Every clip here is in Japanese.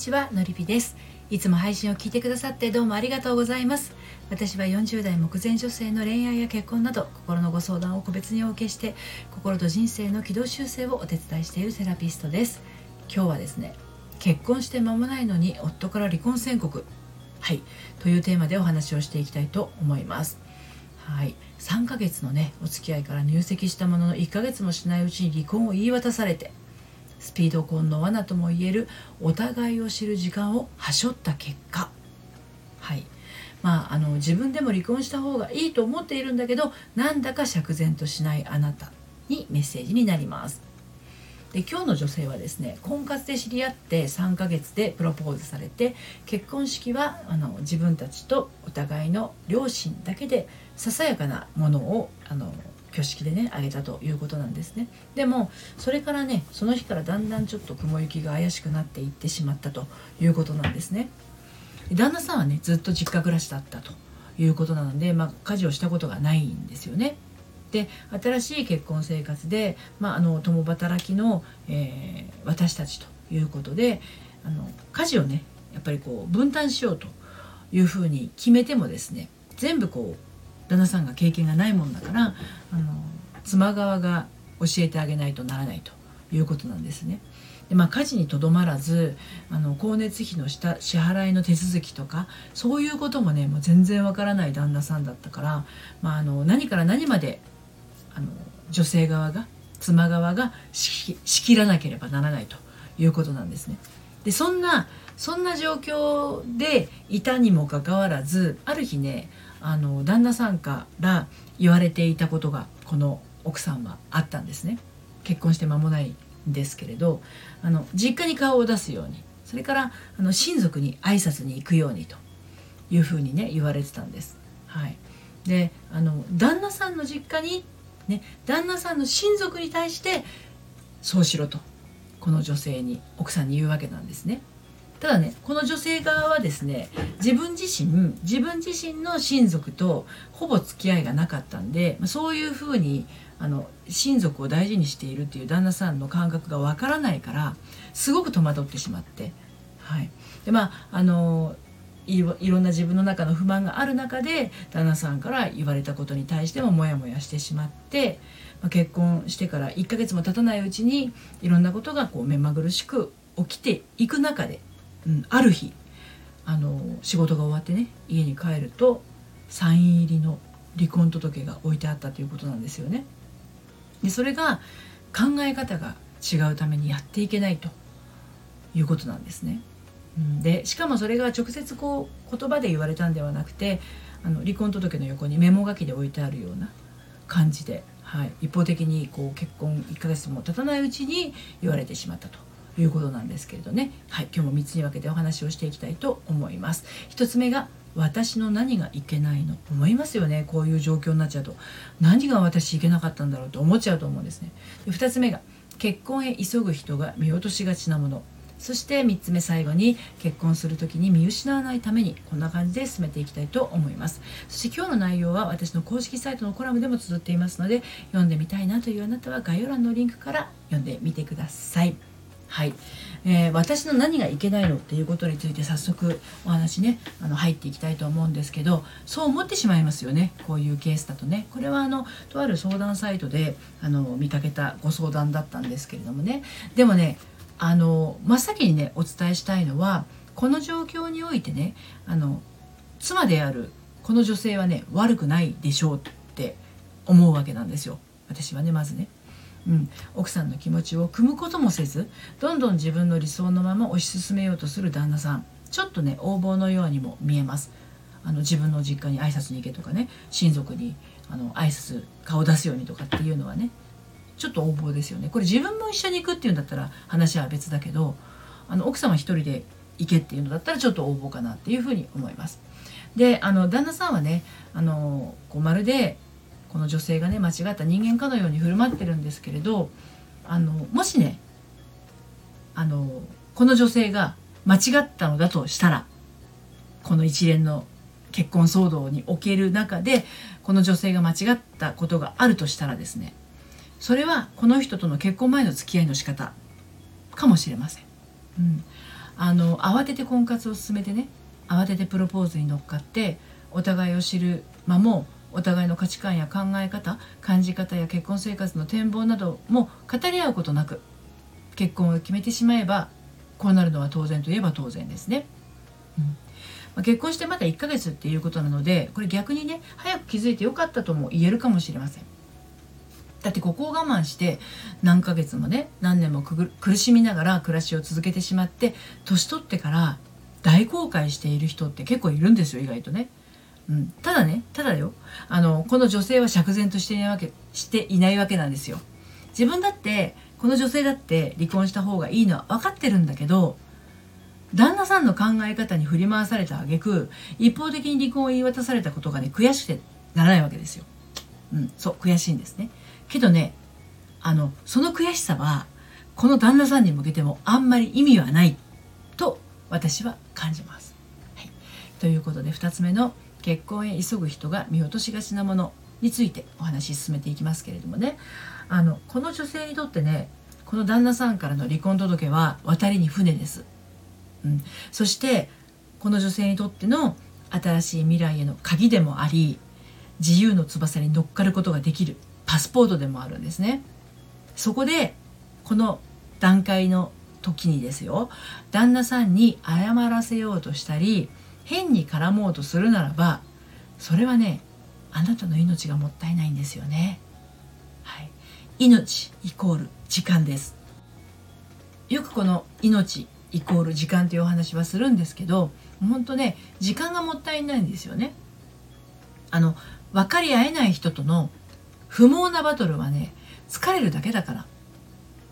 ちはのりぴです。いつも配信を聞いてくださってどうもありがとうございます。私は40代目前女性の恋愛や結婚など心のご相談を個別にお受けして心と人生の軌道修正をお手伝いしているセラピストです。今日はですね結婚して間もないのに夫から離婚宣告。はい。というテーマでお話をしていきたいと思います。はい。3ヶ月のねお付き合いから入籍したものの1ヶ月もしないうちに離婚を言い渡されてスピード婚の罠ともいえるお互いを知る時間をはしょった結果。はい。まあ、あの自分でも離婚した方がいいと思っているんだけどなんだか釈然としないあなたにメッセージになります。で今日の女性はですね婚活で知り合って3ヶ月でプロポーズされて結婚式はあの自分たちとお互いの両親だけでささやかなものをあの挙式でねあげたということなんですね。でもそれからねその日からだんだんちょっと雲行きが怪しくなっていってしまったということなんですね。旦那さんはねずっと実家暮らしだったということなので、まあ、家事をしたことがないんですよね。で新しい結婚生活で、まあ、あの共働きの、えー、私たちということであの家事をねやっぱりこう分担しようというふうに決めてもですね全部こう旦那さんが経験がないもんだからあの妻側が教えてあげないとならないということなんですね。でまあ、家事にとどまらずあの光熱費の下支払いの手続きとかそういうこともねもう全然わからない旦那さんだったから、まあ、あの何から何まであの女性側が妻側が仕切らなければならないということなんですね。でそんなそんな状況でいたにもかかわらずある日ねあの旦那さんから言われていたことがこの奥さんはあったんですね結婚して間もないんですけれどあの実家に顔を出すようにそれからあの親族に挨拶に行くようにというふうにね言われてたんです。はい、であの旦那さんの実家に、ね、旦那さんの親族に対してそうしろとこの女性に奥さんに言うわけなんですね。ただねこの女性側はですね自分自身自分自身の親族とほぼ付き合いがなかったんでそういうふうにあの親族を大事にしているっていう旦那さんの感覚がわからないからすごく戸惑ってしまって、はい、でまああのいろんな自分の中の不満がある中で旦那さんから言われたことに対してもモヤモヤしてしまって、まあ、結婚してから1ヶ月も経たないうちにいろんなことがこう目まぐるしく起きていく中でうん、ある日あの仕事が終わってね家に帰るとサイン入りの離婚届が置いてあったということなんですよね。でそれが考え方が違うためにやっていけないということなんですね。でしかもそれが直接こう言葉で言われたんではなくてあの離婚届の横にメモ書きで置いてあるような感じで、はい、一方的にこう結婚1ヶ月も経たないうちに言われてしまったということなんですけれどね。はい今日も3つに分けてお話をしていきたいと思います。1つ目が私の何がいけないの？思いますよね。こういう状況になっちゃうと。何が私いけなかったんだろうと思っちゃうと思うんですね。で2つ目が結婚へ急ぐ人が見落としがちなもの。そして3つ目最後に結婚する時に見失わないためにこんな感じで進めていきたいと思います。そして今日の内容は私の公式サイトのコラムでも綴っていますので読んでみたいなというあなたは概要欄のリンクから読んでみてください。はい、えー、私の何がいけないのっていうことについて早速お話ねあの入っていきたいと思うんですけどそう思ってしまいますよね。こういうケースだとね。これはあのとある相談サイトであの見かけたご相談だったんですけれどもね。でもねあの真っ先にねお伝えしたいのはこの状況においてねあの妻であるこの女性はね悪くないでしょうって思うわけなんですよ。私はねまずね。うん、奥さんの気持ちを汲むこともせずどんどん自分の理想のまま推し進めようとする旦那さん。ちょっとね横暴のようにも見えます。あの自分の実家に挨拶に行けとかね。親族にあの挨拶顔出すようにとかっていうのはね。ちょっと横暴ですよね。これ自分も一緒に行くっていうんだったら話は別だけどあの奥様一人で行けっていうのだったらちょっと横暴かなっていうふうに思います。であの旦那さんはねあのこうまるでこの女性がね間違った人間かのように振る舞ってるんですけれどあのもしねあのこの女性が間違ったのだとしたらこの一連の結婚騒動における中でこの女性が間違ったことがあるとしたらですねそれはこの人との結婚前の付き合いの仕方かもしれません。うんあの慌てて婚活を進めてね慌ててプロポーズに乗っかってお互いを知る間もお互いの価値観や考え方感じ方や結婚生活の展望なども語り合うことなく結婚を決めてしまえばこうなるのは当然といえば当然ですね。うんまあ、結婚してまだ1ヶ月っていうことなのでこれ逆にね早く気づいてよかったとも言えるかもしれません。だってここを我慢して何ヶ月もね何年も苦しみながら暮らしを続けてしまって年取ってから大後悔している人って結構いるんですよ意外とね。うん、ただねただよあのこの女性は釈然としていないわけしていないわけなんですよ。自分だってこの女性だって離婚した方がいいのは分かってるんだけど旦那さんの考え方に振り回された挙句一方的に離婚を言い渡されたことがね悔しくてならないわけですよ。うん、そう悔しいんですね。けどねあのその悔しさはこの旦那さんに向けてもあんまり意味はないと私は感じます。はい、ということで2つ目の結婚へ急ぐ人が見落としがちなものについてお話し進めていきますけれどもねあのこの女性にとってねこの旦那さんからの離婚届は渡りに船です。うん、そしてこの女性にとっての新しい未来への鍵でもあり自由の翼に乗っかることができるパスポートでもあるんですね。そこでこの段階の時にですよ旦那さんに謝らせようとしたり変に絡もうとするならばそれはねあなたの命がもったいないんですよね。はい、命イコール時間です。よくこの命イコール時間というお話はするんですけど本当ね時間がもったいないんですよね。あの分かり合えない人との不毛なバトルはね疲れるだけだから。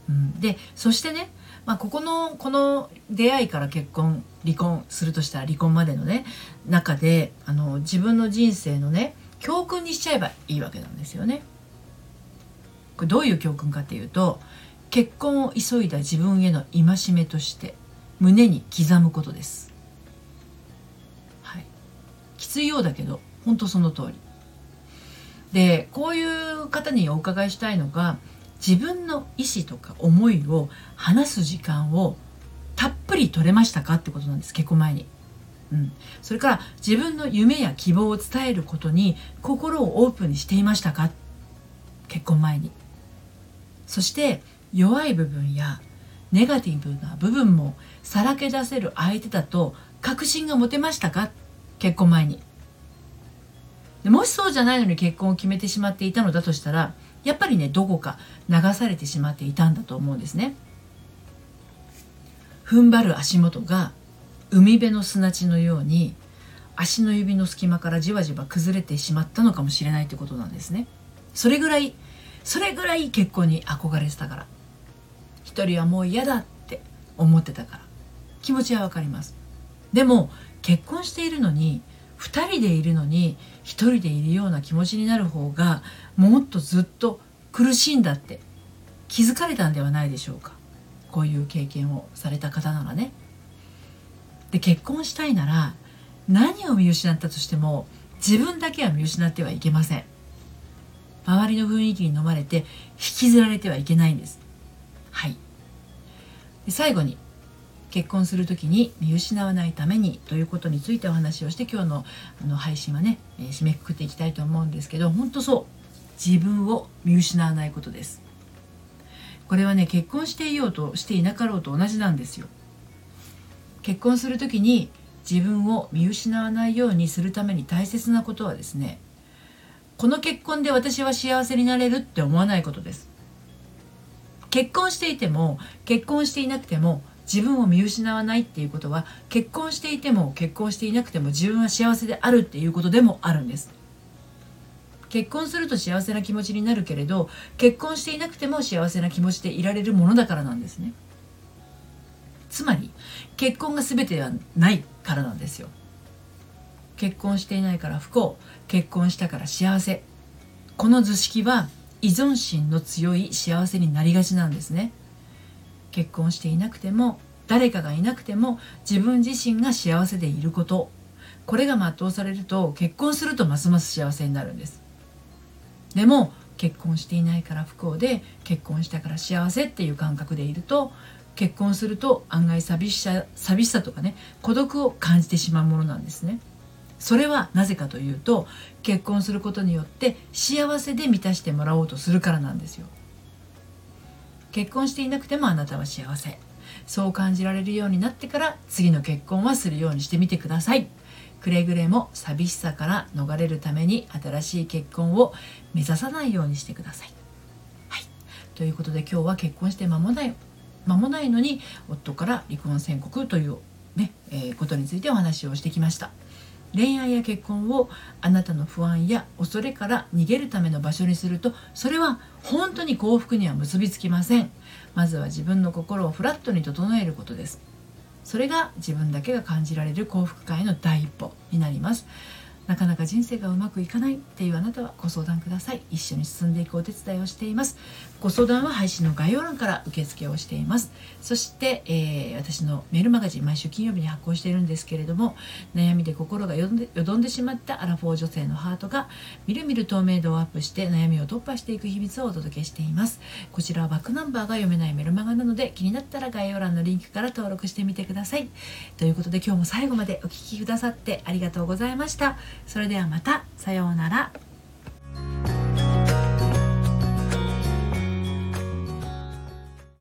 うん、でそしてね、まあ、ここのこの出会いから結婚離婚するとしたら離婚までのね中であの自分の人生のね教訓にしちゃえばいいわけなんですよね。これどういう教訓かっていうと結婚を急いだ自分への戒めとして胸に刻むことです。はい、きついようだけど本当その通り。でこういう方にお伺いしたいのが自分の意思とか思いを話す時間をたっぷり取れましたかってことなんです結婚前に。うん、それから自分の夢や希望を伝えることに心をオープンにしていましたか？結婚前に。そして弱い部分やネガティブな部分もさらけ出せる相手だと確信が持てましたか？結婚前に。でもしそうじゃないのに結婚を決めてしまっていたのだとしたらやっぱりねどこか流されてしまっていたんだと思うんですね。踏ん張る足元が海辺の砂地のように足の指の隙間からじわじわ崩れてしまったのかもしれないってことなんですね。それぐらいそれぐらい結婚に憧れてたから。一人はもう嫌だって思ってたから。気持ちはわかります。でも結婚しているのに2人でいるのに1人でいるような気持ちになる方がもっとずっと苦しいんだって気づかれたんではないでしょうかこういう経験をされた方ならね。で結婚したいなら何を見失ったとしても自分だけは見失ってはいけません。周りの雰囲気に飲まれて引きずられてはいけないんです。はい。で最後に結婚する時に見失わないためにということについてお話をして今日のあの配信はね、えー、締めくくっていきたいと思うんですけど本当そう。自分を見失わないことです。これはね結婚していようとしていなかろうと同じなんですよ。結婚する時に自分を見失わないようにするために大切なことはですねこの結婚で私は幸せになれるって思わないことです。結婚していても結婚していなくても自分を見失わないっていうことは結婚していても結婚していなくても自分は幸せであるっていうことでもあるんです。結婚すると幸せな気持ちになるけれど結婚していなくても幸せな気持ちでいられるものだからなんですね。つまり結婚が全てではないからなんですよ。結婚していないから不幸結婚したから幸せ。この図式は依存心の強い幸せになりがちなんですね。結婚していなくても誰かがいなくても自分自身が幸せでいること。これが全うされると結婚するとますます幸せになるんです。でも結婚していないから不幸で結婚したから幸せっていう感覚でいると結婚すると案外寂しさ寂しさとかね孤独を感じてしまうものなんですね。それはなぜかというと結婚することによって幸せで満たしてもらおうとするからなんですよ。結婚していなくてもあなたは幸せそう感じられるようになってから次の結婚はするようにしてみてくださいくれぐれも寂しさから逃れるために新しい結婚を目指さないようにしてください。はい、ということで今日は結婚して間もない間もないのに夫から離婚宣告というね、えー、ことについてお話をしてきました。恋愛や結婚をあなたの不安や恐れから逃げるための場所にするとそれは本当に幸福には結びつきません。まずは自分の心をフラットに整えることです。それが自分だけが感じられる幸福感への第一歩になります。なかなか人生がうまくいかないっていうあなたはご相談ください。一緒に進んでいくお手伝いをしています。ご相談は配信の概要欄から受付をしています。そして、えー、私のメールマガジン毎週金曜日に発行しているんですけれども悩みで心がよどんでしまったアラフォー女性のハートがみるみる透明度をアップして悩みを突破していく秘密をお届けしています。こちらはバックナンバーが読めないメルマガなので気になったら概要欄のリンクから登録してみてください。ということで今日も最後までお聴きくださってありがとうございました。それではまたさようなら。